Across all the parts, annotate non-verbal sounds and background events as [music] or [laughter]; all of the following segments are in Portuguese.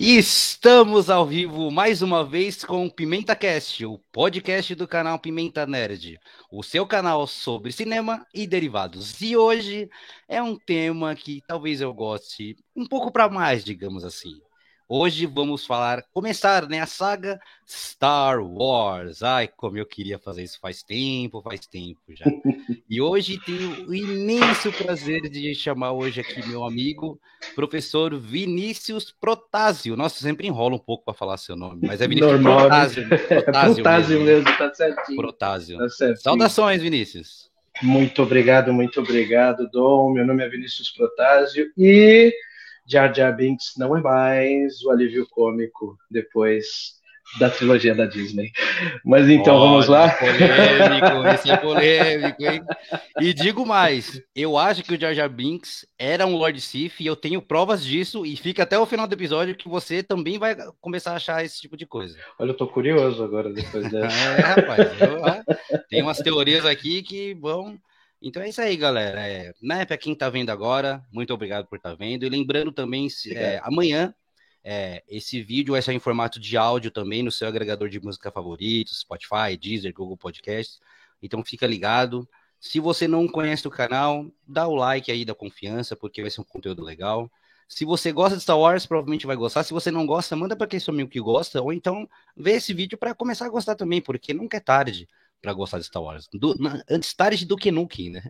E estamos ao vivo mais uma vez com o Pimenta Cast, o podcast do canal Pimenta Nerd, o seu canal sobre cinema e derivados. E hoje é um tema que talvez eu goste um pouco para mais, digamos assim. Hoje vamos falar, começar né, a saga Star Wars. Ai, como eu queria fazer isso faz tempo, faz tempo já. E hoje tenho o imenso prazer de chamar hoje aqui meu amigo, professor Vinícius Protásio. Nossa, sempre enrola um pouco para falar seu nome, mas é Vinícius Normal, Protásio. Protásio, Protásio mesmo. mesmo, tá certinho. Protásio. Tá certinho. Saudações, Vinícius. Muito obrigado, muito obrigado, Dom. Meu nome é Vinícius Protásio e Jar Jar Binks não é mais o alívio cômico depois da trilogia da Disney. Mas então Olha, vamos lá. Polêmico, [laughs] esse é polêmico, hein? E digo mais, eu acho que o Jar Jar Binks era um Lord Sith e eu tenho provas disso e fica até o final do episódio que você também vai começar a achar esse tipo de coisa. Olha, eu tô curioso agora depois [laughs] dessa. é, rapaz, eu, ah, tem umas teorias aqui que vão então é isso aí, galera. É, né, para quem está vendo agora, muito obrigado por estar tá vendo. E lembrando também, é, amanhã, é, esse vídeo vai ser em formato de áudio também no seu agregador de música favorito, Spotify, Deezer, Google Podcasts. Então fica ligado. Se você não conhece o canal, dá o like aí da confiança, porque vai ser um conteúdo legal. Se você gosta de Star Wars, provavelmente vai gostar. Se você não gosta, manda para quem seu amigo que gosta, ou então vê esse vídeo para começar a gostar também, porque nunca é tarde para gostar de Star Wars. Do, antes tarde do que nunca, né?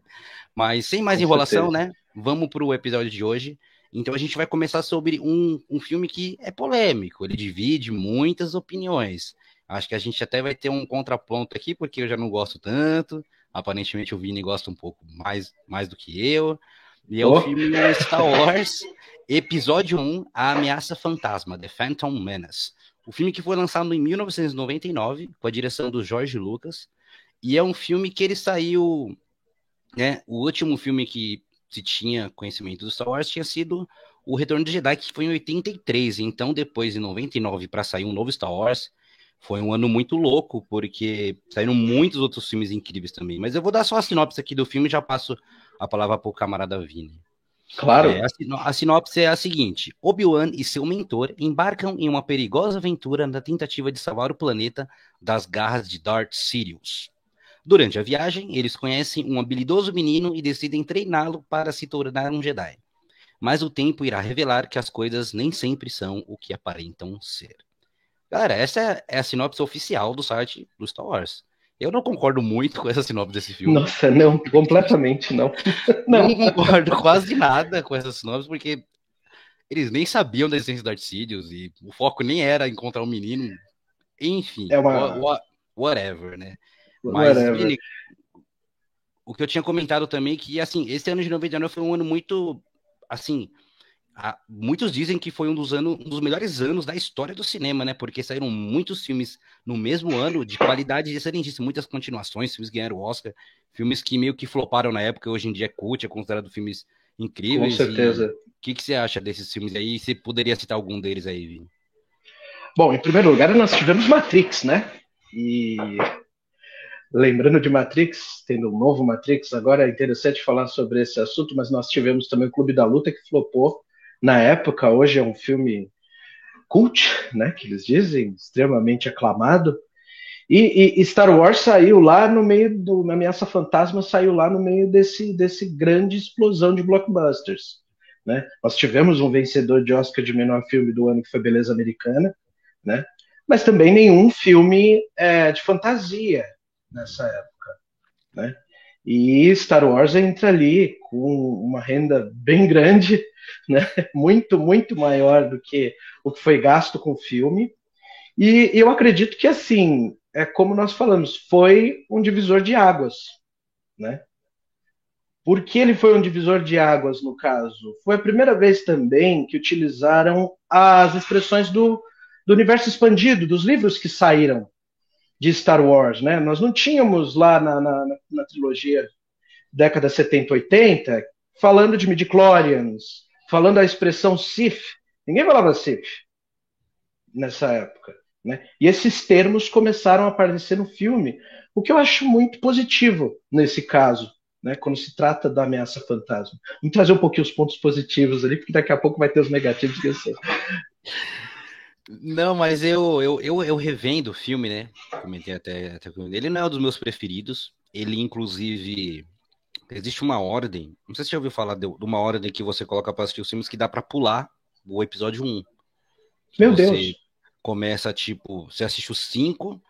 Mas sem mais Com enrolação, certeza. né? Vamos para o episódio de hoje. Então a gente vai começar sobre um, um filme que é polêmico, ele divide muitas opiniões. Acho que a gente até vai ter um contraponto aqui, porque eu já não gosto tanto. Aparentemente o Vini gosta um pouco mais, mais do que eu. E é oh. o filme Star Wars, episódio 1, A Ameaça Fantasma, The Phantom Menace. O filme que foi lançado em 1999, com a direção do George Lucas, e é um filme que ele saiu, né? O último filme que se tinha conhecimento do Star Wars tinha sido o Retorno de Jedi, que foi em 83. Então, depois, em 99, para sair um novo Star Wars, foi um ano muito louco, porque saíram muitos outros filmes incríveis também. Mas eu vou dar só a sinopse aqui do filme e já passo a palavra para o camarada Vini. Claro. É, a, sinopse é a seguinte: Obi-Wan e seu mentor embarcam em uma perigosa aventura na tentativa de salvar o planeta das garras de Darth Sidious. Durante a viagem, eles conhecem um habilidoso menino e decidem treiná-lo para se tornar um Jedi. Mas o tempo irá revelar que as coisas nem sempre são o que aparentam ser. Galera, essa é a sinopse oficial do site do Star Wars. Eu não concordo muito [laughs] com essa sinopse desse filme. Nossa, não, completamente não. não. [laughs] não concordo quase nada com essa sinopse, porque eles nem sabiam da existência do Darth Sidious e o foco nem era encontrar um menino. Enfim, é uma... whatever, né? Mas, Vini, o que eu tinha comentado também, que, assim, esse ano de 99 foi um ano muito, assim, muitos dizem que foi um dos, anos, um dos melhores anos da história do cinema, né? Porque saíram muitos filmes no mesmo ano de qualidade excelentíssima, muitas continuações, filmes ganharam o Oscar, filmes que meio que floparam na época, hoje em dia é cult, é considerado filmes incríveis. Com certeza. O que, que você acha desses filmes aí? Você poderia citar algum deles aí, Vini? Bom, em primeiro lugar, nós tivemos Matrix, né? E lembrando de Matrix, tendo um novo Matrix, agora é interessante falar sobre esse assunto, mas nós tivemos também o Clube da Luta que flopou na época, hoje é um filme cult, né, que eles dizem, extremamente aclamado. E, e, Star Wars saiu lá no meio do Ameaça Fantasma saiu lá no meio desse desse grande explosão de blockbusters, né? Nós tivemos um vencedor de Oscar de menor filme do ano que foi Beleza Americana, né? Mas também nenhum filme é, de fantasia, nessa época, né? E Star Wars entra ali com uma renda bem grande, [laughs] né? Muito, muito maior do que o que foi gasto com o filme. E eu acredito que assim, é como nós falamos, foi um divisor de águas, né? Por que ele foi um divisor de águas no caso? Foi a primeira vez também que utilizaram as expressões do, do universo expandido, dos livros que saíram de Star Wars, né? Nós não tínhamos lá na, na, na trilogia década 70, 80, falando de midichlorians, falando a expressão Sith. Ninguém falava Sith nessa época. Né? E esses termos começaram a aparecer no filme, o que eu acho muito positivo nesse caso, né? quando se trata da ameaça fantasma. Vamos trazer um pouquinho os pontos positivos ali, porque daqui a pouco vai ter os negativos que eu sei. Não, mas eu, eu, eu, eu revendo o filme, né? Comentei até, até. Ele não é um dos meus preferidos. Ele, inclusive, existe uma ordem. Não sei se você já ouviu falar de, de uma ordem que você coloca para assistir os filmes que dá para pular o episódio 1. Meu você Deus. Começa tipo, você assiste o 5,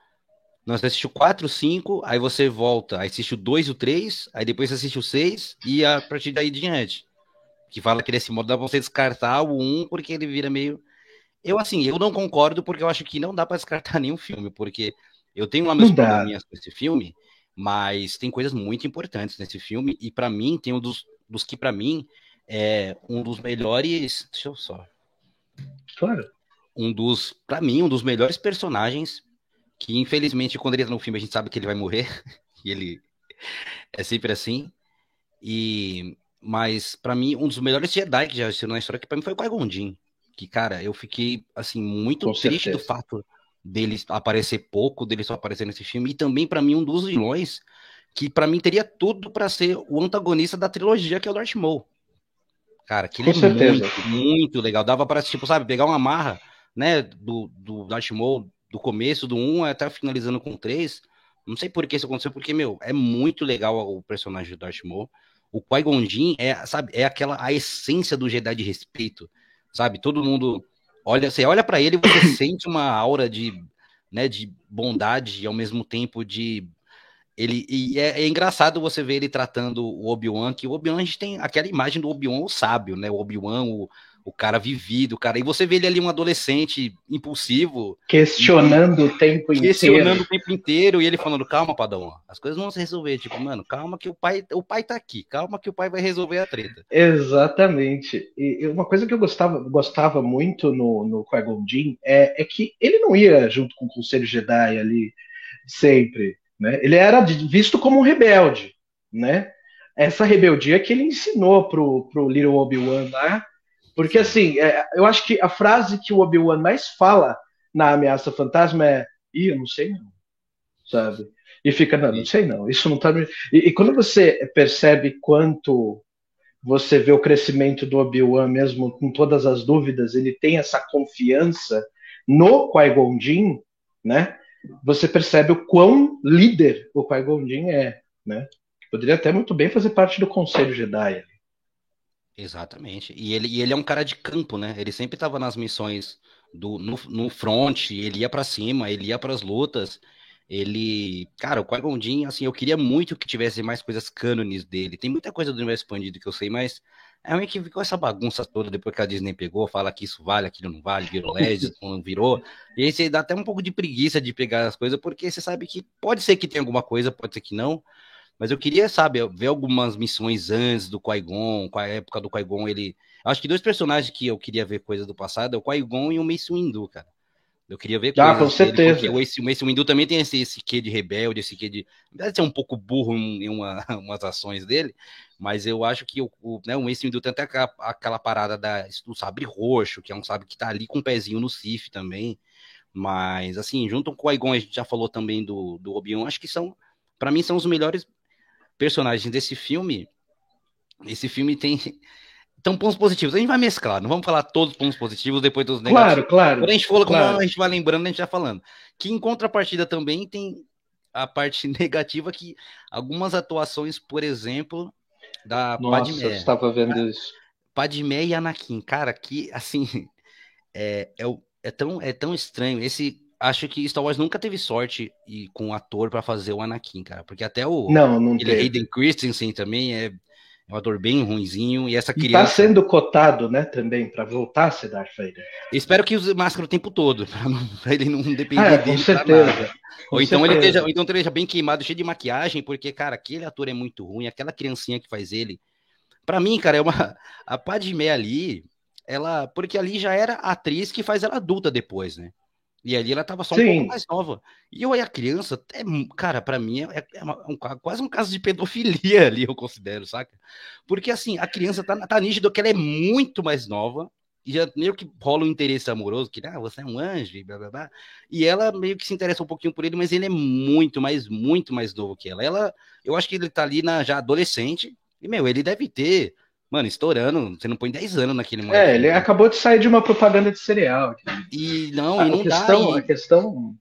não, você assiste o 4, 5, aí você volta, aí assiste o 2 e o 3, aí depois você assiste o 6 e a partir daí diante. Que fala que nesse modo dá pra você descartar o 1 porque ele vira meio. Eu, assim, eu não concordo porque eu acho que não dá para descartar [laughs] nenhum filme, porque eu tenho lá meus probleminhas com esse filme, mas tem coisas muito importantes nesse filme, e para mim, tem um dos, dos que para mim é um dos melhores. Deixa eu só. Claro. Um dos, para mim, um dos melhores personagens que, infelizmente, quando ele entra no filme, a gente sabe que ele vai morrer, [laughs] e ele é sempre assim. E mas para mim um dos melhores Jedi que já existiram na história que para mim foi o Qui-Gon que cara, eu fiquei assim muito Com triste certeza. do fato dele aparecer pouco, dele só aparecer nesse filme, e também para mim um dos vilões que para mim teria tudo para ser o antagonista da trilogia, que é o Darth Maul. Cara, que ele é muito, muito legal. Dava para tipo, sabe, pegar uma marra, né, do, do Darth Maul, do começo do 1 até finalizando com o 3. Não sei por que isso aconteceu, porque, meu, é muito legal o personagem do Darth Maul. O Qui-Gon é, sabe, é aquela a essência do Jedi de respeito, sabe? Todo mundo olha, você olha para ele e você [coughs] sente uma aura de, né, de bondade e ao mesmo tempo de ele e é, é engraçado você ver ele tratando o Obi-Wan, que o Obi-Wan a gente tem aquela imagem do Obi-Wan o sábio, né? O Obi-Wan, o, o cara vivido, o cara. E você vê ele ali um adolescente impulsivo. Questionando e, o tempo questionando inteiro. Questionando o tempo inteiro. E ele falando, calma, Padawan, as coisas vão se resolver. Tipo, mano, calma que o pai, o pai tá aqui. Calma que o pai vai resolver a treta. Exatamente. E uma coisa que eu gostava, gostava muito no, no Qui-Gon é, é que ele não ia junto com o Conselho Jedi ali sempre. Né? Ele era visto como um rebelde. Né? Essa rebeldia que ele ensinou pro, pro Little Obi-Wan lá porque, assim, é, eu acho que a frase que o Obi-Wan mais fala na Ameaça Fantasma é: Ih, eu não sei não. Sabe? E fica, não, não sei não. Isso não tá. E, e quando você percebe quanto você vê o crescimento do Obi-Wan, mesmo com todas as dúvidas, ele tem essa confiança no Qui-Gon Jinn, né? Você percebe o quão líder o Qui-Gon Jinn é, né? Poderia até muito bem fazer parte do Conselho Jedi. Exatamente. E ele, e ele é um cara de campo, né? Ele sempre estava nas missões do, no, no front, ele ia para cima, ele ia para as lutas. Ele, cara, o Qui-Gon assim, eu queria muito que tivesse mais coisas cânones dele. Tem muita coisa do universo expandido que eu sei, mas é meio que ficou essa bagunça toda depois que a Disney pegou, fala que isso vale, aquilo não vale, virou LED, [laughs] não virou. E aí você dá até um pouco de preguiça de pegar as coisas, porque você sabe que pode ser que tenha alguma coisa, pode ser que não. Mas eu queria, sabe, ver algumas missões antes do Qui-Gon, com a época do Qui-Gon, ele... Acho que dois personagens que eu queria ver coisas do passado é o Qui-Gon e o Mace Windu, cara. Eu queria ver ah, com certeza. Dele, o Mace, o Mace Windu também tem esse, esse quê de rebelde, esse quê de... Deve ser um pouco burro em, em uma, [laughs] umas ações dele, mas eu acho que o, o, né, o Mace Windu tem até aquela, aquela parada da, do sabre roxo, que é um sabre que tá ali com o um pezinho no Sif também. Mas, assim, junto com o Qui-Gon, a gente já falou também do, do Obi-Wan, acho que são, para mim, são os melhores personagens desse filme, esse filme tem [laughs] então pontos positivos. A gente vai mesclar, não vamos falar todos os pontos positivos depois dos negativos. Claro, claro. Quando a gente for, claro. a gente vai lembrando, a gente vai falando. Que em contrapartida também tem a parte [laughs] negativa que algumas atuações, por exemplo, da Nossa, Padmé. Eu estava vendo isso. Padmé e Anakin, cara, que assim [laughs] é, é, é, tão, é tão estranho. Esse acho que Star Wars nunca teve sorte e, com um ator para fazer o Anakin, cara. Porque até o não, não ele, Hayden Christensen também é, é um ator bem ruinzinho. E essa criança. E tá sendo cotado, né, também, para voltar a ser Darth Vader. Espero que use máscara o tempo todo, [laughs] para ele não depender ah, dele. Com certeza. ou, então Ele esteja, então ele esteja bem queimado, cheio de maquiagem, porque, cara, aquele ator é muito ruim, aquela criancinha que faz ele. Para mim, cara, é uma. [laughs] A Padmé ali, ela. Porque ali já era a atriz que faz ela adulta depois, né? E ali ela tava só um Sim. pouco mais nova. E eu e a criança, é, cara, para mim é, é uma, um, quase um caso de pedofilia [laughs] ali, eu considero, saca? Porque assim, a criança tá, tá nítido que ela é muito mais nova, e já meio que rola um interesse amoroso, que ah, você é um anjo, e blá blá blá. E ela meio que se interessa um pouquinho por ele, mas ele é muito mais, muito mais novo que ela. Ela, eu acho que ele tá ali na, já adolescente, e meu, ele deve ter Mano, estourando, você não põe 10 anos naquele momento. É, ele acabou de sair de uma propaganda de cereal. E não, a, e não questão, dá. A questão,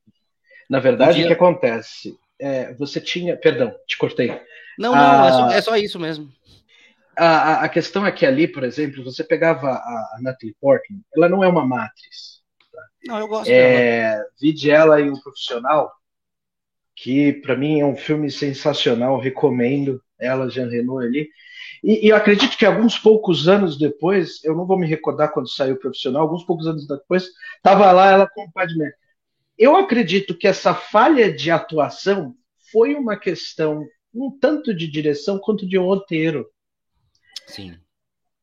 na verdade, o que acontece? É, você tinha. Perdão, te cortei. Não, não, é, só, é, só, isso mesmo. A, a, questão é que ali, por exemplo, você pegava a, a Natalie Portman, ela não é uma matriz. Tá? Não, eu gosto é, dela. Vide ela em Um Profissional, que para mim é um filme sensacional, recomendo ela, Jean Renault ali. E, e, eu acredito que alguns poucos anos depois, eu não vou me recordar quando saiu o profissional, alguns poucos anos depois, estava lá ela com o Padmé. Eu acredito que essa falha de atuação foi uma questão um tanto de direção quanto de um roteiro. Sim.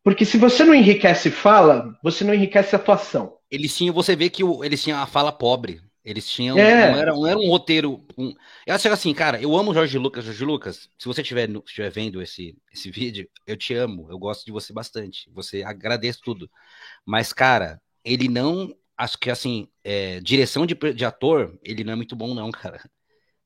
Porque se você não enriquece fala, você não enriquece atuação. Eles tinham, você vê que o, eles tinham a fala pobre. Eles tinham. É. Não, era, não era um roteiro. Um... Eu acho assim, cara, eu amo Jorge Lucas. Jorge Lucas, se você estiver estiver vendo esse, esse vídeo, eu te amo. Eu gosto de você bastante. Você agradeço tudo. Mas, cara, ele não. Acho que assim, é, direção de, de ator, ele não é muito bom, não, [laughs] cara.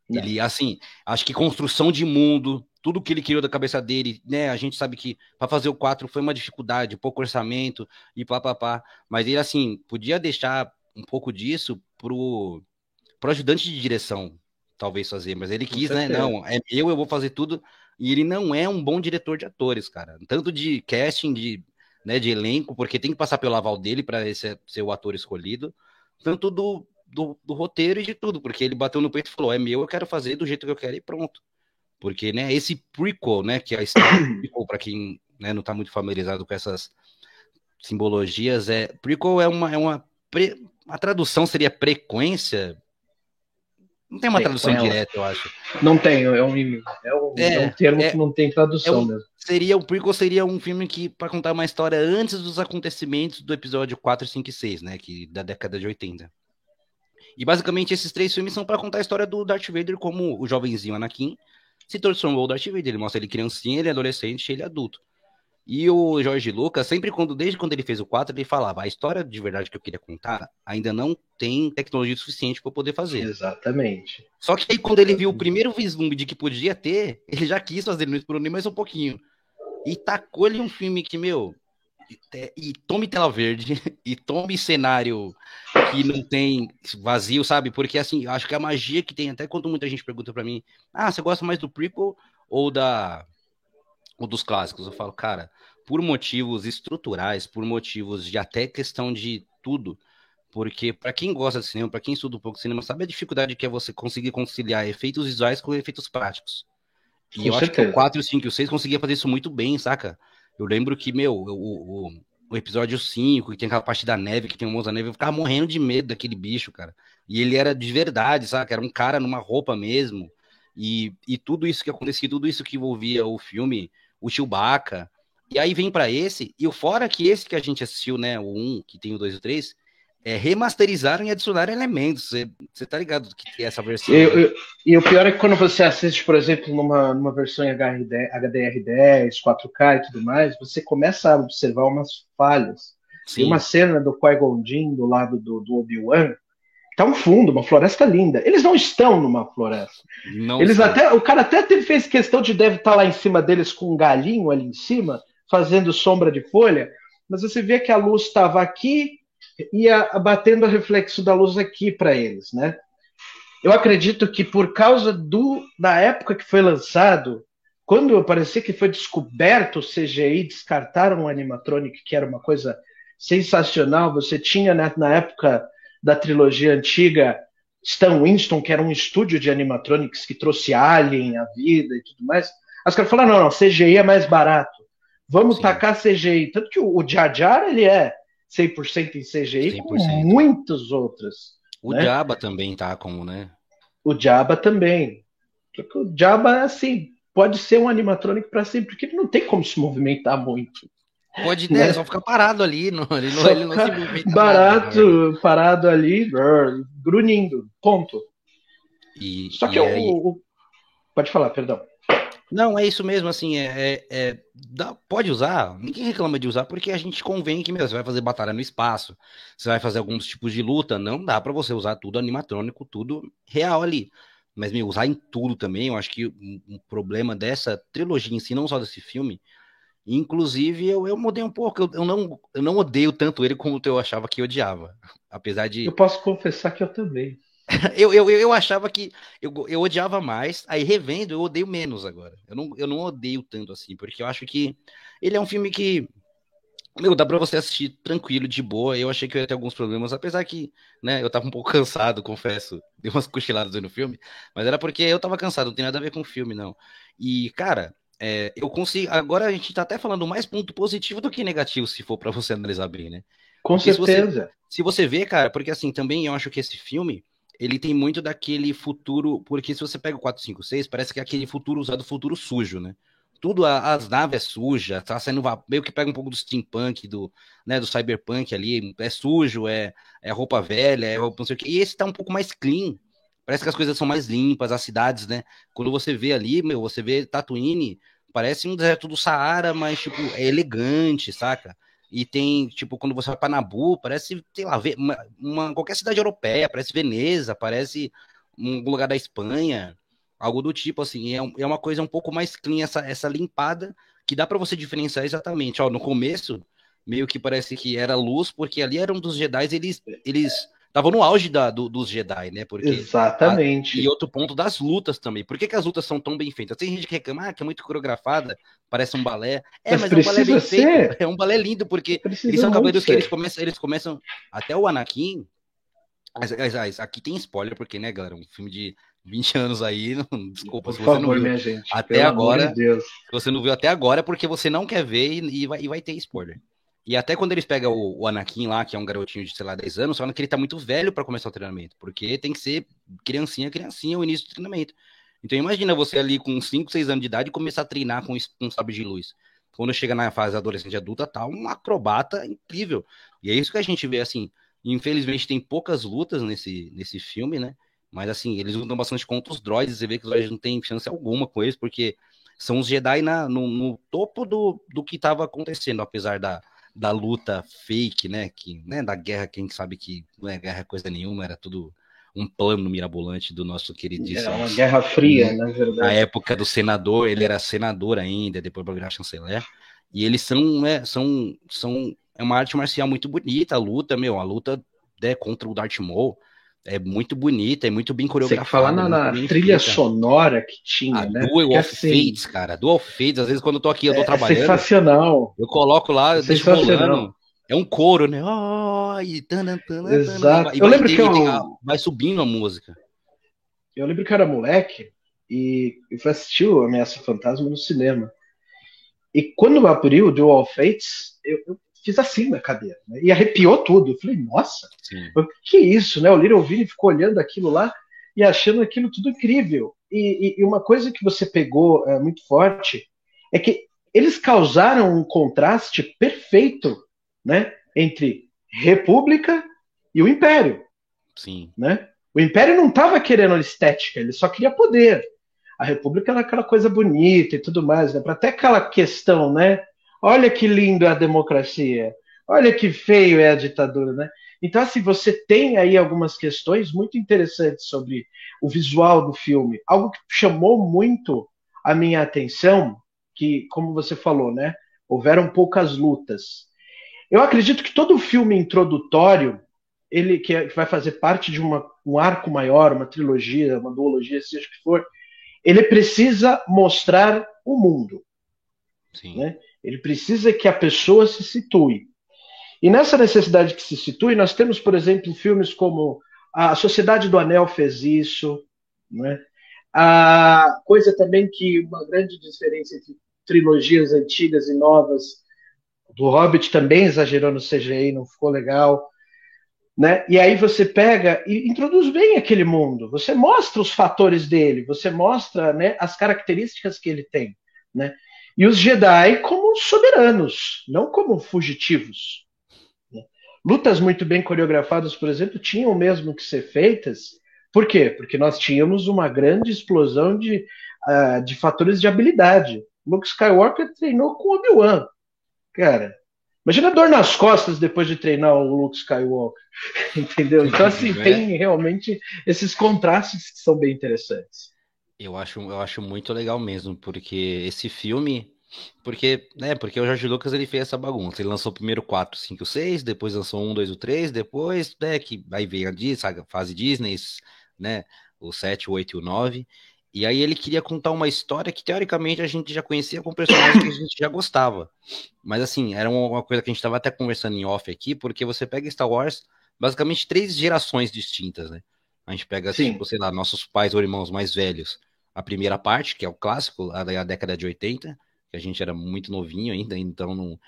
Não. Ele, assim, acho que construção de mundo, tudo que ele criou da cabeça dele, né? A gente sabe que para fazer o 4 foi uma dificuldade, pouco orçamento e pá, pá, pá. Mas ele, assim, podia deixar um pouco disso pro, pro ajudante de direção, talvez fazer, mas ele quis, né? Não, é eu, eu vou fazer tudo. E ele não é um bom diretor de atores, cara. Tanto de casting, de, né, de elenco, porque tem que passar pelo aval dele para ser, ser o ator escolhido, tanto do, do, do, roteiro e de tudo, porque ele bateu no peito e falou: é meu, eu quero fazer do jeito que eu quero e pronto. Porque, né, esse prequel, né, que é a história [coughs] prequel, para quem né, não está muito familiarizado com essas simbologias, é prequel é uma, é uma pre, a tradução seria frequência? Não tem uma tradução direta, eu acho. Não tem, é um, é um, é, é um termo é, que não tem tradução é um, mesmo. Seria, o prequel seria um filme que, para contar uma história antes dos acontecimentos do episódio 4, 5 e 6, né, que, da década de 80. E basicamente esses três filmes são para contar a história do Darth Vader como o jovenzinho Anakin se transformou o Darth Vader. Ele mostra ele criancinha, ele adolescente, ele adulto. E o Jorge Lucas, sempre quando, desde quando ele fez o 4, ele falava: a história de verdade que eu queria contar ainda não tem tecnologia suficiente para poder fazer. Exatamente. Só que aí, quando ele viu o primeiro vislumbre de que podia ter, ele já quis fazer, não explorou nem mais um pouquinho. E tacou ele um filme que, meu, e tome tela verde, [laughs] e tome cenário que não tem vazio, sabe? Porque assim, acho que a magia que tem, até quando muita gente pergunta para mim, ah, você gosta mais do prequel ou da ou dos clássicos? Eu falo, cara, por motivos estruturais, por motivos de até questão de tudo, porque para quem gosta de cinema, para quem estuda um pouco de cinema, sabe a dificuldade que é você conseguir conciliar efeitos visuais com efeitos práticos. E com eu certeza. acho que o 4, o 5 e o 6 conseguia fazer isso muito bem, saca? Eu lembro que, meu, o, o, o episódio 5, que tem aquela parte da neve, que tem o monstro da neve, eu ficava morrendo de medo daquele bicho, cara. E ele era de verdade, saca? Era um cara numa roupa mesmo. E, e tudo isso que acontecia, tudo isso que envolvia o filme, o Chewbacca, e aí vem para esse, e o fora que esse que a gente assistiu, né, o 1, que tem o 2 e o 3, é, remasterizaram e adicionaram elementos. Você tá ligado que tem essa versão? Eu, né? eu, e o pior é que quando você assiste, por exemplo, numa, numa versão em HDR10, 4K e tudo mais, você começa a observar umas falhas. Sim. Tem uma cena do Qui-Gon do lado do, do Obi-Wan, tá um fundo, uma floresta linda. Eles não estão numa floresta. Não Eles até, o cara até fez questão de deve estar tá lá em cima deles com um galinho ali em cima, fazendo sombra de folha, mas você vê que a luz estava aqui ia batendo o reflexo da luz aqui para eles, né? Eu acredito que por causa do da época que foi lançado, quando parecia que foi descoberto o CGI, descartaram o animatronic, que era uma coisa sensacional. Você tinha né, na época da trilogia antiga Stan Winston, que era um estúdio de animatronics que trouxe Alien à vida e tudo mais. As caras falaram: não, não, CGI é mais barato. Vamos Sim. tacar CGI. Tanto que o Jar Jar, ele é 100% em CGI, 100%. com muitas outras. O né? Jabba também tá como, né? O Jabba também. Porque o Jabba, assim, pode ser um animatrônico para sempre, porque ele não tem como se movimentar muito. Pode, né? Ele só fica parado ali, não, [laughs] ele, não, ele não se movimenta. Barato, nada, né? parado ali, grunhindo, ponto. E, só que e o, aí... o, Pode falar, perdão. Não, é isso mesmo, assim, é, é, é dá, pode usar, ninguém reclama de usar, porque a gente convém que, meu, você vai fazer batalha no espaço, você vai fazer alguns tipos de luta, não dá para você usar tudo animatrônico, tudo real ali. Mas, meu, usar em tudo também, eu acho que um, um problema dessa trilogia em si, não só desse filme, Inclusive, eu, eu mudei um pouco. Eu, eu, não, eu não odeio tanto ele como eu achava que odiava. [laughs] Apesar de. Eu posso confessar que eu também. [laughs] eu, eu, eu achava que eu, eu odiava mais, aí revendo, eu odeio menos agora. Eu não, eu não odeio tanto assim, porque eu acho que ele é um filme que. Meu, dá pra você assistir tranquilo, de boa. Eu achei que eu ia ter alguns problemas, apesar que, né, eu tava um pouco [laughs] cansado, confesso. Dei umas cochiladas no filme, mas era porque eu tava cansado, não tem nada a ver com o filme, não. E, cara, é, eu consigo. Agora a gente tá até falando mais ponto positivo do que negativo, se for para você analisar bem, né? Com porque certeza. Se você, se você vê, cara, porque assim, também eu acho que esse filme ele tem muito daquele futuro, porque se você pega o 456, parece que é aquele futuro usado futuro sujo, né? Tudo, as naves é suja, tá saindo meio que pega um pouco do steampunk, do, né, do cyberpunk ali, é sujo, é, é roupa velha, é roupa não sei o quê. E esse tá um pouco mais clean, parece que as coisas são mais limpas, as cidades, né? Quando você vê ali, meu, você vê Tatooine, parece um deserto do Saara, mas, tipo, é elegante, saca? E tem, tipo, quando você vai para Nabu, parece, sei lá, uma, uma, qualquer cidade europeia, parece Veneza, parece um lugar da Espanha, algo do tipo, assim. É, é uma coisa um pouco mais clean, essa, essa limpada, que dá para você diferenciar exatamente. Ó, no começo, meio que parece que era luz, porque ali era um dos Jedi, eles, eles Tava no auge da, do, dos Jedi, né? Porque, Exatamente. A, e outro ponto das lutas também. Por que, que as lutas são tão bem feitas? Tem gente que reclama ah, que é muito coreografada, parece um balé. É, mas, mas é um balé bem ser. feito. É um balé lindo, porque precisa eles são cavaleiros que eles começam, eles começam. Até o Anakin. Aqui tem spoiler, porque, né, galera? Um filme de 20 anos aí, [laughs] não, desculpa Por se você favor, não viu. Minha gente, até agora. De se você não viu até agora, é porque você não quer ver e, e, vai, e vai ter spoiler. E até quando eles pegam o, o, Anakin lá, que é um garotinho de, sei lá, 10 anos, falam que ele tá muito velho para começar o treinamento, porque tem que ser criancinha, criancinha o início do treinamento. Então imagina você ali com 5, 6 anos de idade começar a treinar com um sabre de luz. Quando chega na fase adolescente adulta, tá um acrobata incrível. E é isso que a gente vê, assim, infelizmente tem poucas lutas nesse, nesse filme, né? Mas assim, eles lutam bastante contra os droids, você vê que os droids não têm chance alguma com eles, porque são os Jedi na, no, no topo do, do que estava acontecendo, apesar da, da luta fake, né? Que, né, da guerra, quem sabe que não é guerra coisa nenhuma, era tudo um plano mirabolante do nosso queridíssimo. Era uma guerra fria, na verdade. Na época do senador, ele era senador ainda, depois para virar chanceler. E eles são, né, são, são, é uma arte marcial muito bonita, a luta, meu, a luta né, contra o Darth Maul é muito bonita, é muito bem coreografada. Você falar na, na trilha feita. sonora que tinha, a né? Duel of assim, Fates, cara. Duel Fates, às vezes quando eu tô aqui, eu tô é, trabalhando. Sensacional. Eu coloco lá, é deixo rolando. É um coro, né? Oh, e tana, tana, Exato. E eu lembro que eu... vai subindo a música. Eu lembro que eu era moleque e eu fui assistir o Ameaça Fantasma no cinema. E quando abriu o Duel of Fates, eu, eu fiz assim na cadeira, né? E arrepiou tudo. Eu falei, nossa, o que é isso, né? O Little Vini ficou olhando aquilo lá e achando aquilo tudo incrível. E, e, e uma coisa que você pegou é, muito forte é que eles causaram um contraste perfeito, né? Entre República e o Império. Sim. Né? O Império não estava querendo estética, ele só queria poder. A República era aquela coisa bonita e tudo mais, né? Para até aquela questão, né? Olha que lindo é a democracia. Olha que feio é a ditadura, né? Então, assim, você tem aí algumas questões muito interessantes sobre o visual do filme. Algo que chamou muito a minha atenção, que, como você falou, né? Houveram poucas lutas. Eu acredito que todo filme introdutório, ele que vai fazer parte de uma, um arco maior, uma trilogia, uma duologia, seja o que for, ele precisa mostrar o mundo. Sim. Né? Ele precisa que a pessoa se situe. E nessa necessidade que se situe, nós temos, por exemplo, filmes como A Sociedade do Anel fez isso, né? A coisa também que uma grande diferença entre trilogias antigas e novas, do Hobbit também exagerou no CGI, não ficou legal. Né? E aí você pega e introduz bem aquele mundo. Você mostra os fatores dele, você mostra né, as características que ele tem. Né? E os Jedi como soberanos, não como fugitivos. Né? Lutas muito bem coreografadas, por exemplo, tinham mesmo que ser feitas. Por quê? Porque nós tínhamos uma grande explosão de, uh, de fatores de habilidade. Luke Skywalker treinou com Obi-Wan. Cara, imagina a dor nas costas depois de treinar o Luke Skywalker. [laughs] Entendeu? Então, assim, [laughs] é. tem realmente esses contrastes que são bem interessantes. Eu acho, eu acho muito legal mesmo, porque esse filme, Porque, né, porque o Jorge Lucas ele fez essa bagunça. Ele lançou primeiro 4, 5, 6, depois lançou 1, 2, 3, depois, né, que aí veio a, fase Disney, né, o 7, o 8 e o 9. E aí ele queria contar uma história que teoricamente a gente já conhecia com personagens que a gente já gostava. Mas assim, era uma coisa que a gente estava até conversando em off aqui, porque você pega Star Wars, basicamente três gerações distintas, né? A gente pega, Sim. tipo, sei lá, nossos pais ou irmãos mais velhos, a primeira parte, que é o clássico, a da década de 80, que a gente era muito novinho ainda, então não.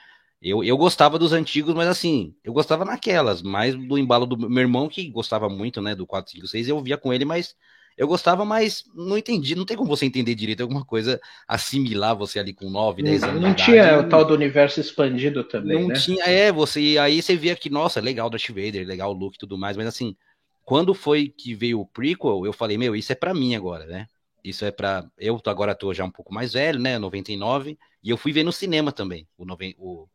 Eu, eu gostava dos antigos, mas assim, eu gostava naquelas, mais do embalo do meu irmão, que gostava muito, né, do 4, 5, 6, eu via com ele, mas eu gostava, mas não entendi, não tem como você entender direito alguma coisa, assimilar você ali com 9, 10 anos. Não tinha o tal do universo expandido também, Não né? tinha, é, você, aí você via que, nossa, legal Darth Vader, legal o look e tudo mais, mas assim, quando foi que veio o prequel, eu falei, meu, isso é para mim agora, né? Isso é para eu agora tô já um pouco mais velho, né, 99, e eu fui ver no cinema também, o, noven... o...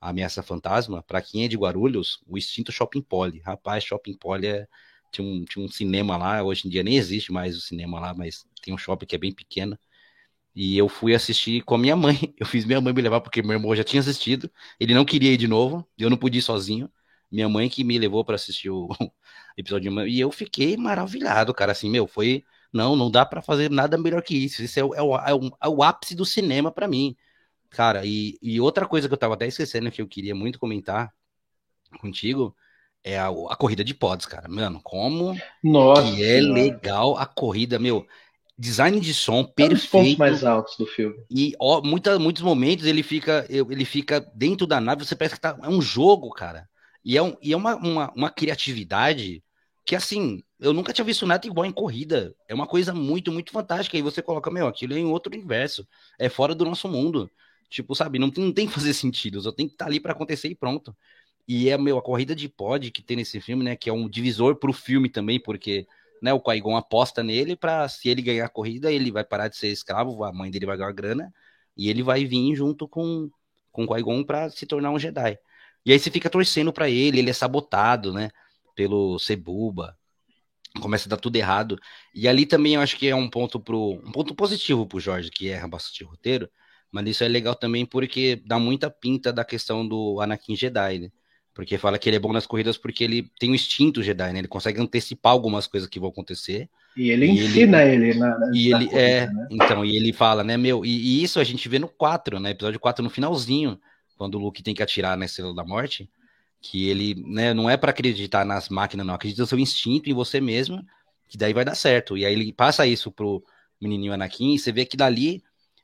a Ameaça Fantasma, para quem é de Guarulhos, o extinto Shopping Poly. Rapaz, Shopping Poly é tinha um, tinha um cinema lá, hoje em dia nem existe mais o cinema lá, mas tem um shopping que é bem pequeno. E eu fui assistir com a minha mãe. [laughs] Eu fiz minha mãe me levar porque meu irmão já tinha assistido. Ele não queria ir de novo, eu não pude ir sozinho. Minha mãe que me levou para assistir o [laughs] episódio de... E eu fiquei maravilhado, cara. Assim, meu, foi. Não, não dá para fazer nada melhor que isso. Isso é o, é o, é o, é o ápice do cinema para mim. Cara, e, e outra coisa que eu tava até esquecendo que eu queria muito comentar contigo é a, a, corrida de pods, cara. Mano, como Nossa, que é legal a corrida, meu. Design de som perfeito. É um pontos mais altos do filme. E ó, muita, muitos momentos ele fica, ele fica dentro da nave, você parece que tá, é um jogo, cara. E é, um, e é uma, uma, uma criatividade que, assim, eu nunca tinha visto nada igual em corrida. É uma coisa muito, muito fantástica. E você coloca, meu, aquilo é em outro universo. É fora do nosso mundo. Tipo, sabe, não tem, não tem que fazer [laughs] sentido. Só tem que estar tá ali para acontecer e pronto. E é, meu, a corrida de pod que tem nesse filme, né? Que é um divisor pro filme também, porque né, o Qui-Gon aposta nele para se ele ganhar a corrida, ele vai parar de ser escravo, a mãe dele vai ganhar grana, e ele vai vir junto com, com o Qui-Gon pra se tornar um Jedi. E aí você fica torcendo para ele, ele é sabotado, né? Pelo Cebuba. Começa a dar tudo errado. E ali também eu acho que é um ponto pro. um ponto positivo pro Jorge, que erra bastante roteiro. Mas isso é legal também porque dá muita pinta da questão do Anakin Jedi, né? Porque fala que ele é bom nas corridas porque ele tem o um instinto Jedi, né? Ele consegue antecipar algumas coisas que vão acontecer. E ele e ensina ele, ele na, na, E ele corrida, é, né? então, e ele fala, né, meu, e, e, isso a gente vê no 4, né? Episódio 4 no finalzinho, quando o Luke tem que atirar na Estrela da Morte, que ele, né, não é para acreditar nas máquinas, não, acredita no seu instinto em você mesmo, que daí vai dar certo. E aí ele passa isso pro menininho Anakin, e você vê que dali,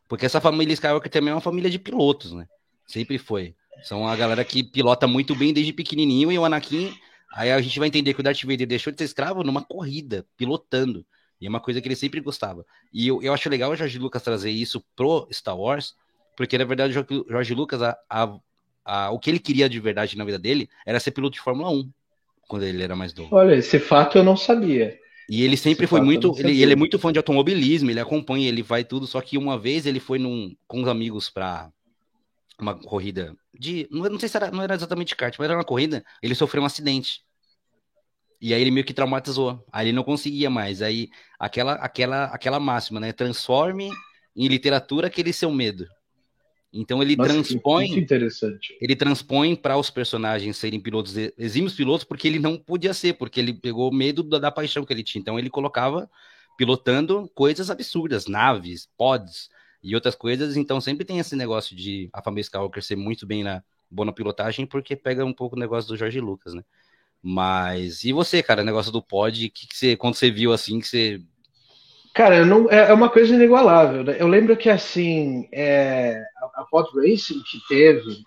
porque essa família Skywalker também é uma família de pilotos, né? Sempre foi. São a galera que pilota muito bem desde pequenininho e o Anakin. Aí a gente vai entender que o Darth Vader deixou de ser escravo numa corrida, pilotando. E é uma coisa que ele sempre gostava. E eu, eu acho legal o Jorge Lucas trazer isso pro Star Wars, porque na verdade o Jorge Lucas, a, a, a, o que ele queria de verdade na vida dele era ser piloto de Fórmula 1, quando ele era mais novo. Olha, esse fato eu não sabia. E ele sempre esse foi muito. Ele, ele, é muito fã de automobilismo, ele acompanha, ele vai tudo. Só que uma vez ele foi num, com os amigos para uma corrida de. Não, não sei se era, não era exatamente kart, mas era uma corrida. Ele sofreu um acidente. E aí ele meio que traumatizou. Aí ele não conseguia mais. Aí aquela aquela aquela máxima, né? Transforme em literatura aquele seu medo. Então ele Nossa, transpõe. Interessante. Ele transpõe para os personagens serem pilotos, exímios pilotos, porque ele não podia ser, porque ele pegou medo da, da paixão que ele tinha. Então ele colocava pilotando coisas absurdas, naves, pods, e outras coisas. Então sempre tem esse negócio de a família Skywalker ser muito bem na boa na pilotagem, porque pega um pouco o negócio do Jorge Lucas, né? Mas e você, cara, negócio do pod, que, que você, quando você viu assim, que você. Cara, não, é, é uma coisa inigualável. Né? Eu lembro que assim, é, a, a pod racing que teve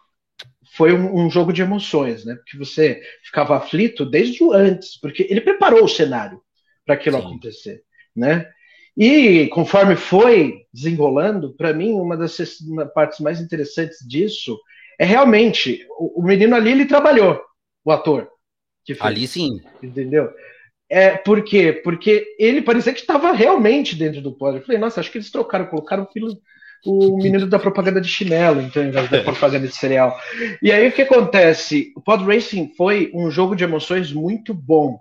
foi um, um, jogo de emoções, né? Porque você ficava aflito desde o antes, porque ele preparou o cenário para aquilo Sim. acontecer, né? E conforme foi desenrolando, para mim, uma das partes mais interessantes disso é realmente o, o menino ali ele trabalhou, o ator. ali sim. Entendeu? É, por quê? Porque ele parecia que estava realmente dentro do pódio. Eu falei, nossa, acho que eles trocaram, colocaram o menino da propaganda de chinelo, então, em vez da propaganda de cereal. E aí o que acontece? O Pod Racing foi um jogo de emoções muito bom.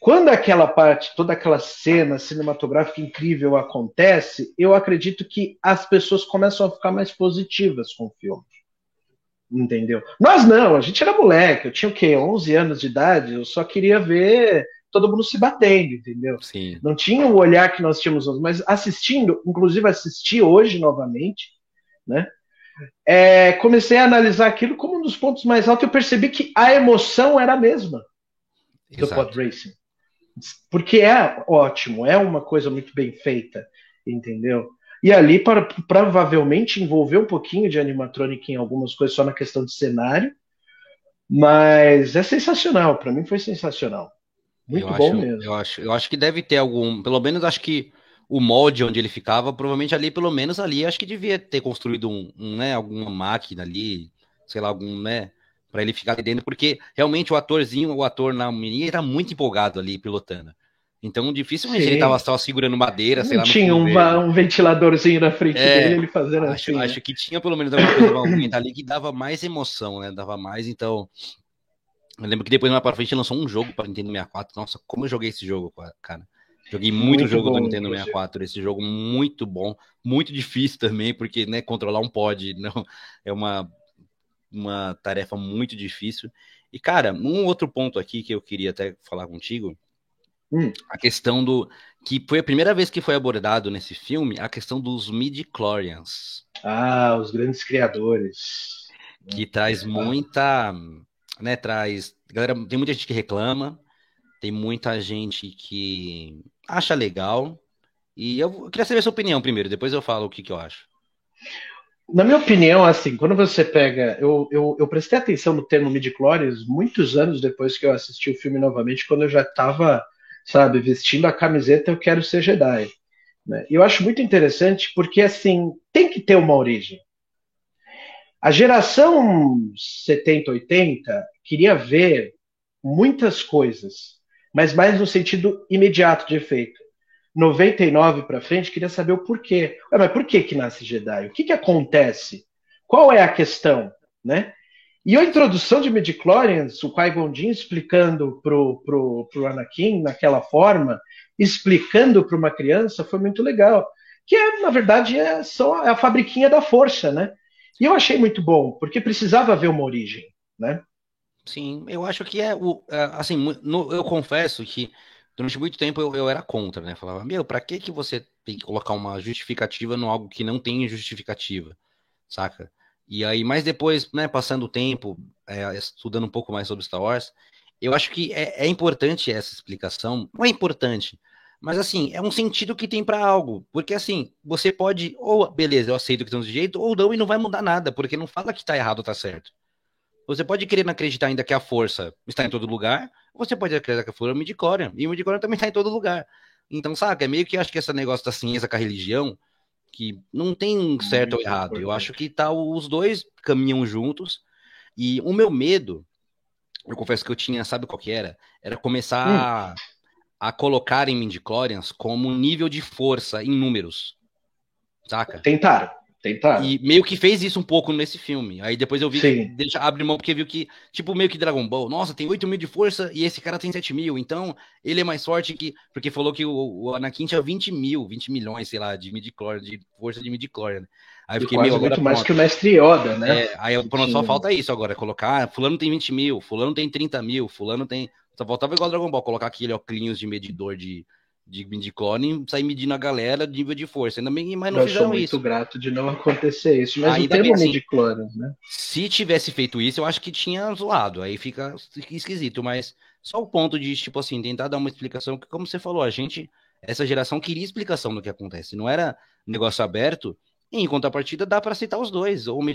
quando aquela parte, toda aquela cena cinematográfica incrível acontece, eu acredito que as pessoas começam a ficar mais positivas com o filme. Entendeu? Nós não, a gente era moleque, eu tinha o quê? 11 anos de idade, eu só queria ver todo mundo se batendo, entendeu? Sim. Não tinha o olhar que nós tínhamos, mas assistindo, inclusive assisti hoje novamente, né? É, comecei a analisar aquilo como um dos pontos mais altos. Eu percebi que a emoção era a mesma do Exato. pod racing, porque é ótimo, é uma coisa muito bem feita, entendeu? E ali para, provavelmente envolveu um pouquinho de animatronic em algumas coisas, só na questão de cenário, mas é sensacional. Para mim foi sensacional. Muito eu bom acho, mesmo. Eu acho, eu acho que deve ter algum, pelo menos acho que o molde onde ele ficava, provavelmente ali, pelo menos ali, acho que devia ter construído um, um né, alguma máquina ali, sei lá, algum, né, para ele ficar ali dentro, porque realmente o atorzinho, o ator na menina, ele tá muito empolgado ali pilotando. Então, dificilmente Sim. ele tava só segurando madeira, sei Não lá. tinha uma- um ventiladorzinho na frente É, dele, ele fazendo Acho, assim. né? acho que tinha pelo menos alguma coisa ali que dava mais emoção, né? Dava mais, então. Eu lembro que depois mais pra frente lançou um jogo para Nintendo 64. Nossa, como eu joguei esse jogo, cara. Joguei muito, Muito jogo do bom, Nintendo inclusive. 64. Esse jogo muito bom, muito difícil também, porque né, controlar um pod [laughs] não é uma, uma tarefa muito difícil. E, cara, um outro ponto aqui que eu queria até falar contigo, Hum. a questão do. Que foi a primeira vez que foi abordado nesse filme, a questão dos midi-chlorians Ah, os grandes criadores. que traz muita, né, traz, galera, tem muita gente que reclama, tem muita gente que acha legal, e eu, queria saber a sua opinião primeiro, depois eu falo o que que eu acho. Na minha opinião, assim, quando você pega. Eu, eu, eu prestei atenção no termo midi-chlorians muitos anos depois que eu assisti o filme novamente, quando eu já estava, sabe, vestindo a camiseta Eu Quero Ser Jedi. Né? E eu acho muito interessante porque, assim, tem que ter uma origem. A geração 70, 80 queria ver muitas coisas, mas mais no sentido imediato de efeito. 99 para frente, queria saber o porquê. Ué, mas por que que nasce Jedi? O que que acontece? Qual é a questão, né? E a introdução de midichlorians, o Qui-Gon Jinn explicando pro, pro, pro Anakin naquela forma, explicando para uma criança, foi muito legal. Que, é, na verdade, é só a fabriquinha da força, né? E eu achei muito bom, porque precisava haver uma origem, né? Sim, eu acho que é o, é, assim, no- eu confesso que durante muito tempo eu, eu era contra, né? Falava, meu, pra que que você tem que colocar uma justificativa no algo que não tem justificativa, saca? E aí, mas depois, né, passando o tempo, é, estudando um pouco mais sobre Star Wars, eu acho que é, é importante essa explicação. Não é importante, mas assim, é um sentido que tem pra algo. Porque assim, você pode, ou beleza, eu aceito que tem um jeito, ou não, e não vai mudar nada, porque não fala que tá errado ou tá certo. Você pode querer não acreditar ainda que a força está em todo lugar, ou você pode acreditar que a força é midichlorian, e o midichlorian também está em todo lugar. Então, saca, é meio que acho que esse negócio da ciência com a religião, que não tem certo ou errado. Eu acho que tá, os dois caminham juntos, e o meu medo, eu confesso que eu tinha, sabe qual que era? Era começar a, a colocar em midichlorians como um nível de força em números, saca? Tentaram, tentaram. E meio que fez isso um pouco nesse filme. Aí depois eu vi Sim. que deixa, abre mão porque viu que, tipo, meio que Dragon Ball, nossa, tem 8 mil de força e esse cara tem 7 mil, então ele é mais forte que. Porque falou que o, o Anakin tinha 20 mil, 20 milhões, sei lá, de midichlorian, de força de midichlorian. Aí fiquei meio muito mais pronto. que o mestre Yoda, né? É, aí pronto, só falta isso agora, colocar. Fulano tem 20 mil, fulano tem 30 mil, fulano tem. Só faltava igual Dragon Ball, colocar aquele óculos de medidor de, de midichlorian e sair medindo a galera de nível de força. Ainda bem, mas não eu sou fizeram muito isso. grato de não acontecer isso. Mas Ainda o bem termo assim. né? Se tivesse feito isso, eu acho que tinha zoado. Aí fica esquisito, mas só o ponto de, tipo assim, tentar dar uma explicação, que como você falou, a gente, essa geração queria explicação do que acontece. Não era negócio aberto. E em contrapartida, dá para aceitar os dois. Ou o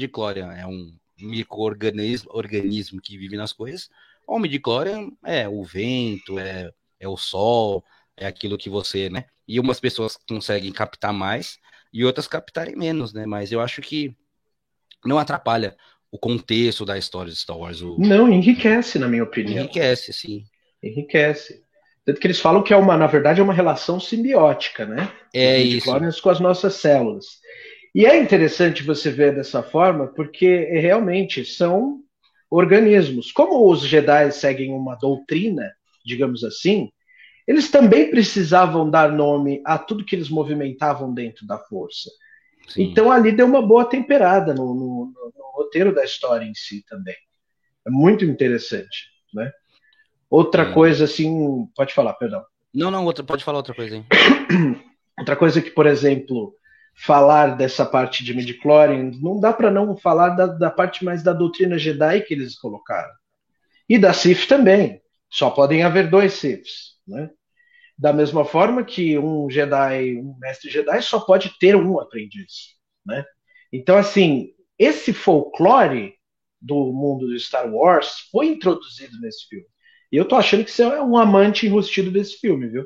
é um microorganismo organismo que vive nas coisas, ou o midichlorian é o vento, é, é o sol, é aquilo que você, né? E umas pessoas conseguem captar mais e outras captarem menos, né? Mas eu acho que não atrapalha o contexto da história de Star Wars. O... Não, enriquece, na minha opinião. Enriquece, sim. Enriquece. Tanto que eles falam que é uma, na verdade, é uma relação simbiótica, né? É isso. com as nossas células. E é interessante você ver dessa forma, porque realmente são organismos. Como os Jedi seguem uma doutrina, digamos assim, eles também precisavam dar nome a tudo que eles movimentavam dentro da força. Sim. Então ali deu uma boa temperada no, no, no, roteiro da história em si também. É muito interessante, né? Outra é. coisa assim, pode falar, perdão. Não, não, outra, pode falar outra coisa aí. [coughs] Outra coisa que, por exemplo, falar dessa parte de midichlorian, não dá para não falar da, da, parte mais da doutrina Jedi que eles colocaram. E da Sith também. Só podem haver dois Siths, né? Da mesma forma que um Jedi, um mestre Jedi só pode ter um aprendiz, né? Então, assim, esse folclore do mundo do Star Wars foi introduzido nesse filme. E eu tô achando que você é um amante enrustido desse filme, viu?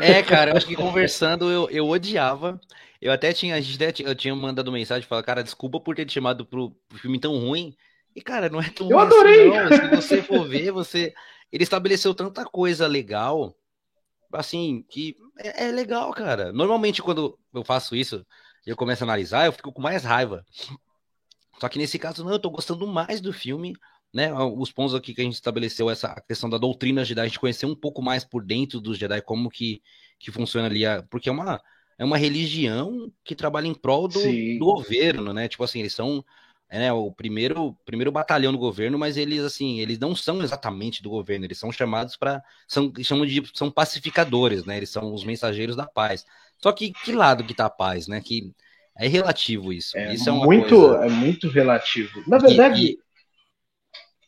É, cara, eu acho que conversando eu, eu odiava. Eu até tinha, a gente até, eu tinha mandado mensagem falar, cara, desculpa por ter te chamado pro, pro filme tão ruim. E, cara, não é tão Eu adorei! Assim. Se você for ver, você. Ele estabeleceu tanta coisa legal, assim, que é, é legal, cara. Normalmente, quando eu faço isso, eu começo a analisar, eu fico com mais raiva. Só que nesse caso, não, eu tô gostando mais do filme né, os pontos aqui que a gente estabeleceu, essa questão da doutrina Jedi, a gente conhecer um pouco mais por dentro dos Jedi, como que, que funciona ali, porque é uma, é uma religião que trabalha em prol do, do governo, né, tipo assim, eles são é, né, o primeiro, primeiro batalhão do governo, mas eles, assim, eles não são exatamente do governo, eles são chamados para, são, chamam de, são pacificadores, né, eles são os mensageiros da paz. Só que que lado que tá a paz, né, que é relativo isso. É, isso é muito, coisa... é muito relativo. Na verdade, e,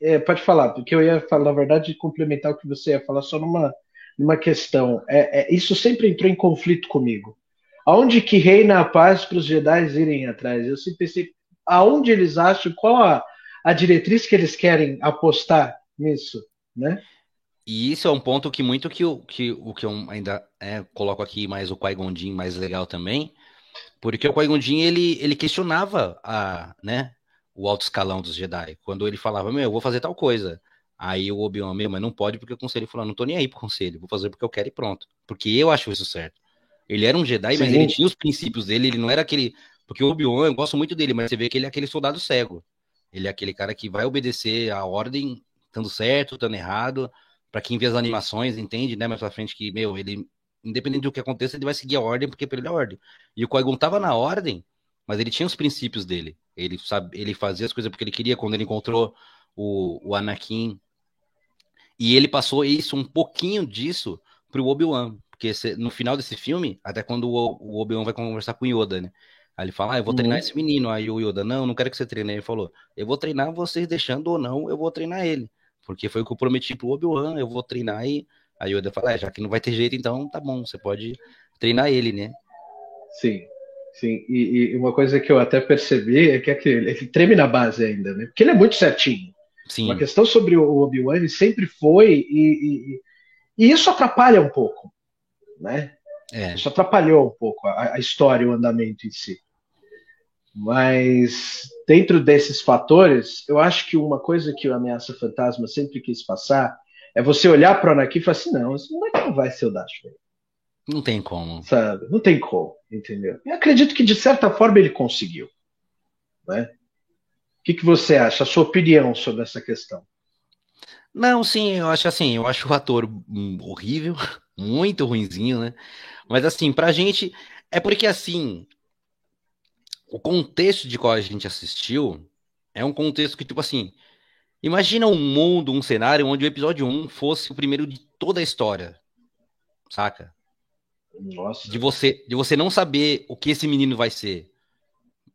e é, pode falar, porque eu ia falar, na verdade, complementar o que você ia falar só numa, numa questão. É, é, isso sempre entrou em conflito comigo. Aonde que reina a paz para os Jedi irem atrás? Eu sempre pensei, aonde eles acham, qual a, a diretriz que eles querem apostar nisso, né? E isso é um ponto que muito que, o que, o que eu ainda é, coloco aqui mais o Qui-Gon mais legal também, porque o Qui-Gon ele, ele questionava a, né, o alto escalão dos Jedi. Quando ele falava, meu, eu vou fazer tal coisa. Aí o Obi-Wan, meu, mas não pode porque o conselho falou, não tô nem aí pro conselho, vou fazer porque eu quero e pronto. Porque eu acho isso certo. Ele era um Jedi, Sim. mas ele tinha os princípios dele, ele não era aquele. Porque o Obi-Wan, eu gosto muito dele, mas você vê que ele é aquele soldado cego. Ele é aquele cara que vai obedecer a ordem, estando certo, estando errado. Para quem vê as animações, entende, né? Mais pra frente que, meu, ele, independente do que aconteça, ele vai seguir a ordem, porque pra ele é a ordem. E o Qui-Gon tava na ordem, mas ele tinha os princípios dele. Ele, sabe, ele fazia as coisas porque ele queria quando ele encontrou o, o Anakin. E ele passou isso, um pouquinho disso, pro Obi-Wan. Porque no final desse filme, até quando o, o Obi-Wan vai conversar com o Yoda, né? Aí ele fala, ah, eu vou uhum. treinar esse menino. Aí o Yoda, não, não quero que você treine. Aí ele falou, eu vou treinar vocês deixando ou não, eu vou treinar ele. Porque foi o que eu prometi pro Obi-Wan, eu vou treinar e... Aí o Yoda fala, é, já que não vai ter jeito, então tá bom, você pode treinar ele, né? Sim. Sim, e, e, uma coisa que eu até percebi é que aquele, ele treme na base ainda, né? Porque ele é muito certinho. Sim. Uma questão sobre o Obi-Wan, ele sempre foi, e, e, e, isso atrapalha um pouco, né? É. Isso atrapalhou um pouco a, a história, o andamento em si. Mas dentro desses fatores, eu acho que uma coisa que o Ameaça Fantasma sempre quis passar é você olhar para o Anakin e falar assim, não, isso não vai ser o Darth Vader. Não tem como. Sabe? Não tem como, entendeu? Eu acredito que de certa forma ele conseguiu. Né? O que, que você acha? A sua opinião sobre essa questão? Não, sim, eu acho assim, eu acho o ator horrível, muito ruinzinho, né? Mas assim, pra gente, é porque assim, o contexto de qual a gente assistiu é um contexto que, tipo assim, imagina um mundo, um cenário onde o episódio 1 fosse o primeiro de toda a história, saca? Nossa. De você, de você não saber o que esse menino vai ser.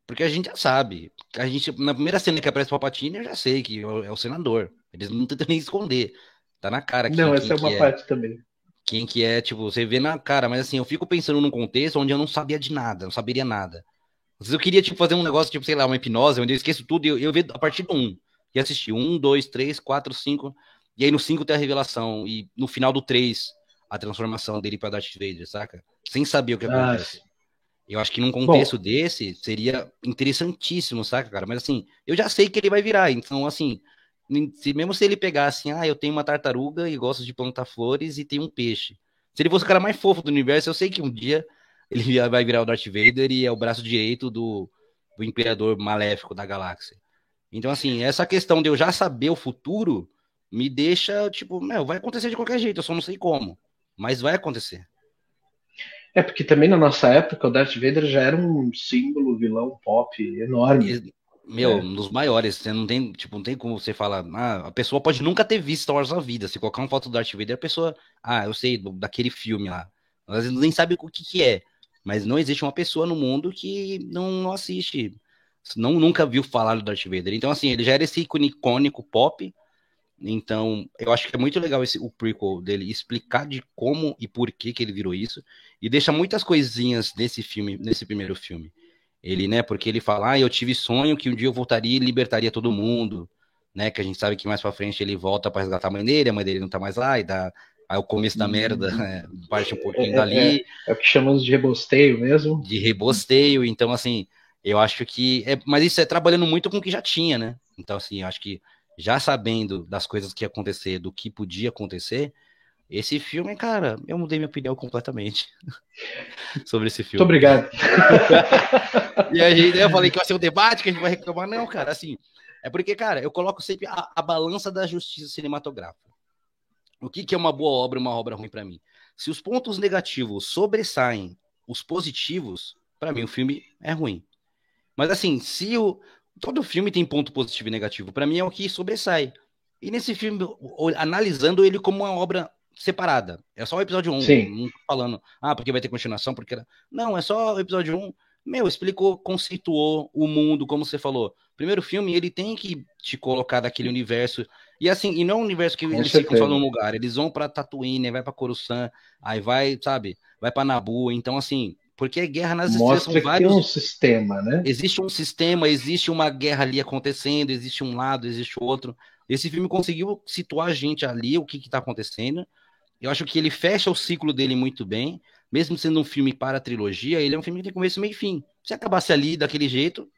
Porque a gente já sabe. A gente, na primeira cena que aparece o Palpatine, eu já sei que é o senador. Eles não tentam nem esconder. Tá na cara. Quem, não, essa é uma é. parte também. Quem que é, tipo, você vê na cara, mas assim, eu fico pensando num contexto onde eu não sabia de nada, não saberia nada. Às vezes eu queria, tipo, fazer um negócio, tipo, sei lá, uma hipnose, onde eu esqueço tudo e eu, eu vejo a partir do 1. E assistir um, dois, três, quatro, cinco. E aí no 5 tem a revelação. E no final do 3 a transformação dele para Darth Vader, saca? Sem saber o que acontece. Eu acho que num contexto Bom, desse seria interessantíssimo, saca, cara? Mas assim, eu já sei que ele vai virar, então assim, se, mesmo se ele pegasse, assim, ah, eu tenho uma tartaruga e gosto de plantar flores e tenho um peixe. Se ele fosse o cara mais fofo do universo, eu sei que um dia [laughs] ele vai virar o Darth Vader e é o braço direito do, do imperador maléfico da galáxia. Então, assim, essa questão de eu já saber o futuro me deixa, tipo, meu, vai acontecer de qualquer jeito, eu só não sei como mas vai acontecer. É, porque também na nossa época o Darth Vader já era um símbolo, vilão pop enorme. Meu, é. um dos maiores. Você não tem, tipo, não tem como você falar. Ah, a pessoa pode nunca ter visto Star Wars na vida. Se colocar uma foto do Darth Vader, a pessoa. Ah, eu sei, daquele filme lá. Às vezes nem sabe o que, que é. Mas não existe uma pessoa no mundo que não, não assiste. Não, nunca viu falar do Darth Vader. Então, assim, ele já era esse ícone icônico pop. Então, eu acho que é muito legal esse, o prequel dele explicar de como e por que, que ele virou isso. E deixa muitas coisinhas nesse filme, nesse primeiro filme. Ele, né, porque ele fala, ah, eu tive sonho que um dia eu voltaria e libertaria todo mundo, né, que a gente sabe que mais pra frente ele volta para resgatar a mãe dele, a mãe dele não tá mais lá, e dá aí o começo da merda, uhum. né, parte um pouquinho é, dali. É, é, é, o que chamamos de rebosteio mesmo. De rebosteio, então, assim, eu acho que, é, mas isso é trabalhando muito com o que já tinha, né, então, assim, eu acho que já sabendo das coisas que ia acontecer, do que podia acontecer, esse filme, cara, eu mudei minha opinião completamente [laughs] sobre esse filme. Muito obrigado. e a gente, eu falei que vai ser um debate, que a gente vai reclamar. Não, cara, assim, é porque, cara, eu coloco sempre a, a balança da justiça cinematográfica. O que, que é uma boa obra e uma obra ruim para mim? Se os pontos negativos sobressaem os positivos, para mim o filme é ruim. Mas assim, se o todo filme tem ponto positivo e negativo, para mim é o que sobressai. E nesse filme, analisando ele como uma obra separada. É só o episódio 1. Sim. Não falando, ah, porque vai ter continuação, porque. Não, é só o episódio 1. Meu, explicou, conceituou o mundo, como você falou. Primeiro filme, ele tem que te colocar daquele universo. E assim, e não é um universo que Com eles certeza. ficam só num lugar. Eles vão pra Tatooine, vai pra Coruscant, aí vai, sabe, vai pra Nabu. Então, assim, porque é guerra nas Mostra estrelas são vários. Tem um sistema, né? Existe um sistema, existe uma guerra ali acontecendo, existe um lado, existe outro. Esse filme conseguiu situar a gente ali, o que está acontecendo. Eu acho que ele fecha o ciclo dele muito bem, mesmo sendo um filme para a trilogia, ele é um filme que tem começo, meio e fim. Se acabasse ali daquele jeito,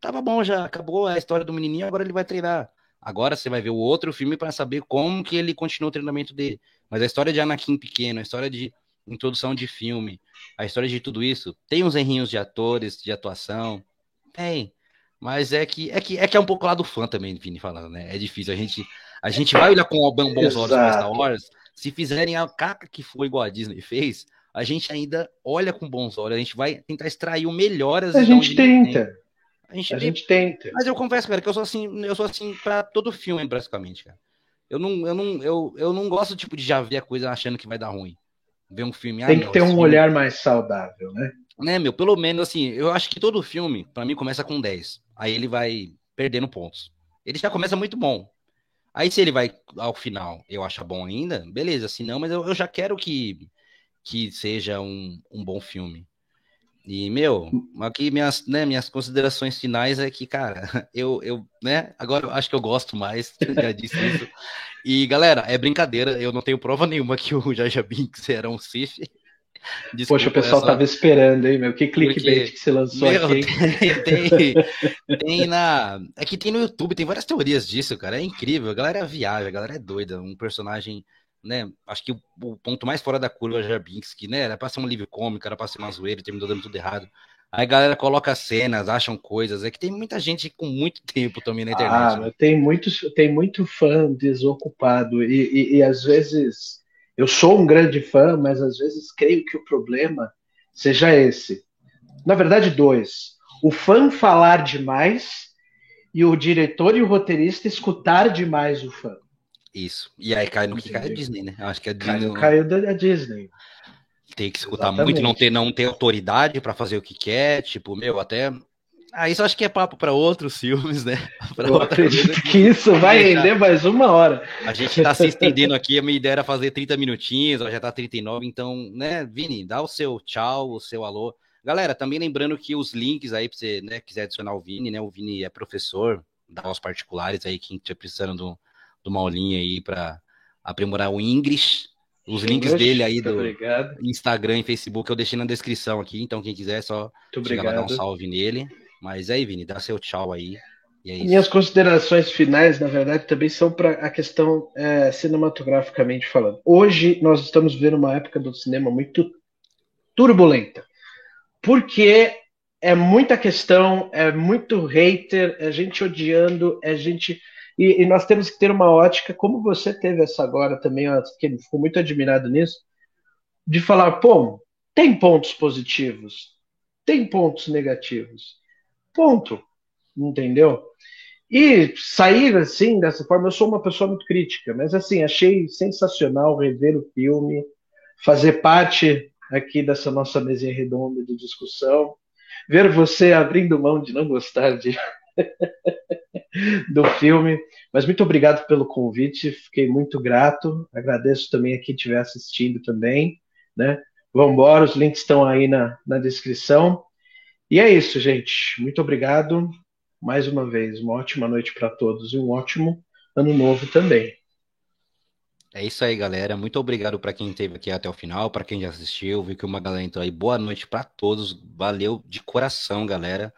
tava bom já, acabou a história do menininho, agora ele vai treinar. Agora você vai ver o outro filme para saber como que ele continua o treinamento dele. Mas a história de Anakin pequeno, a história de introdução de filme, a história de tudo isso, tem uns errinhos de atores, de atuação, tem. Mas é que é que é que é um pouco lá do fã também, Vini falando, né? É difícil a gente a gente vai olhar com bons olhos para Star Wars, se fizerem a caca que foi igual a Disney fez, a gente ainda olha com bons olhos, a gente vai tentar extrair o melhor. A gente tenta. A gente, a gente tenta. Mas eu confesso, cara, que eu sou assim, eu sou assim para todo filme, basicamente, cara. Eu não, eu não, eu, eu não gosto tipo de já ver a coisa achando que vai dar ruim. Ver um filme. Ah, Tem ah, que ter um filme... olhar mais saudável, né? Né, meu, pelo menos assim, eu acho que todo filme, para mim, começa com 10. Aí ele vai perdendo pontos. Ele já começa muito bom. Aí se ele vai ao final, eu acho bom ainda, beleza, se não, mas eu, eu já quero que, que seja um, um bom filme. E, meu, aqui minhas, né, minhas considerações finais é que, cara, [laughs] eu, eu, né, agora eu acho que eu gosto mais, [laughs] já disse isso. E, galera, é brincadeira, eu não tenho prova nenhuma que o Jaja Binks era um Sif. Desculpa, Poxa, o pessoal tava esperando, hein, meu? Que clickbait Porque, que você lançou meu, aqui. [laughs] Tem, tem, na. É que tem no YouTube, tem várias teorias disso, cara. É incrível. A galera viaja, a galera é doida. Um personagem, né? Acho que o, o ponto mais fora da curva é o que né? Era pra ser um livro cômico, era pra ser uma zoeira, terminou dando tudo errado. Aí a galera coloca cenas, acham coisas. É que tem muita gente com muito tempo também na internet. Ah, né? tem, muito, tem muito fã desocupado. E, e, e às vezes eu sou um grande fã, mas às vezes creio que o problema seja esse. Na verdade, dois. O fã falar demais e o diretor e o roteirista escutar demais o fã. Isso. E aí cai no que cai a Disney, né? acho que a Disney. Caiu da Disney. Tem que escutar Exatamente. muito, não ter, não ter autoridade para fazer o que quer, tipo, meu, até ah, isso acho que é papo para outros [laughs] filmes, né? Pra Eu acredito que isso vai render mais uma hora. A gente está se estendendo [laughs] aqui, a minha ideia era fazer 30 minutinhos, já está 39, então, né, Vini, dá o seu tchau, o seu alô. Galera, também lembrando que os links aí, para você né, quiser adicionar o Vini, né? O Vini é professor da aulas particulares aí, quem estiver precisando do, de uma aulinha aí para aprimorar o English. Os links dele aí do obrigado. Instagram e Facebook eu deixei na descrição aqui, então quem quiser é só chegar lá dar um salve nele. Mas aí, Vini, dá seu tchau aí. É Minhas considerações finais, na verdade, também são para a questão é, cinematograficamente falando. Hoje nós estamos vivendo uma época do cinema muito turbulenta, porque é muita questão, é muito hater, é gente odiando, é gente. E, e nós temos que ter uma ótica, como você teve essa agora também, que ficou muito admirado nisso, de falar, pô, tem pontos positivos, tem pontos negativos. Ponto. Entendeu? E sair assim, dessa forma, eu sou uma pessoa muito crítica, mas assim, achei sensacional rever o filme, fazer parte aqui dessa nossa mesinha redonda de discussão, ver você abrindo mão de não gostar de [laughs] do filme. Mas muito obrigado pelo convite, fiquei muito grato. Agradeço também a quem estiver assistindo também. Né? Vamos embora, os links estão aí na, na descrição. E é isso, gente. Muito obrigado. Mais uma vez, uma ótima noite para todos e um ótimo ano novo também. É isso aí, galera. Muito obrigado para quem esteve aqui até o final, para quem já assistiu. Vi que uma galera entrou aí. Boa noite para todos. Valeu de coração, galera.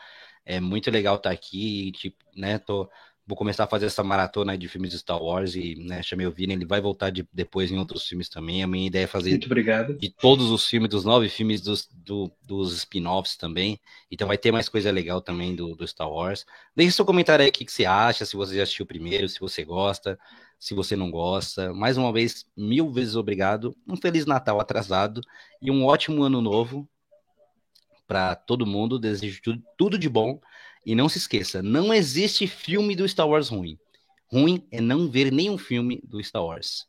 É muito legal estar tá aqui, tipo, né? Tô, vou começar a fazer essa maratona de filmes de Star Wars e, né, chamei o Vini, ele vai voltar de, depois em outros filmes também. A minha ideia é fazer muito obrigado. de todos os filmes, dos nove filmes dos, do, dos spin-offs também. Então vai ter mais coisa legal também do, do Star Wars. Deixe seu comentário aí o que, que você acha, se você já assistiu primeiro, se você gosta, se você não gosta. Mais uma vez, mil vezes obrigado. Um Feliz Natal atrasado e um ótimo ano novo para todo mundo. Desejo tudo, tudo de bom. E não se esqueça, não existe filme do Star Wars ruim. Ruim é não ver nenhum filme do Star Wars.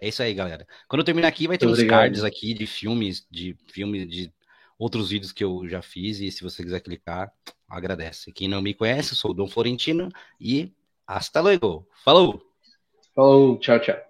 É isso aí, galera. Quando eu terminar aqui, vai ter uns cards aqui de filmes, de filmes, de outros vídeos que eu já fiz. E se você quiser clicar, agradece. Quem não me conhece, sou o Dom Florentino e hasta luego. Falou! Falou, tchau, tchau.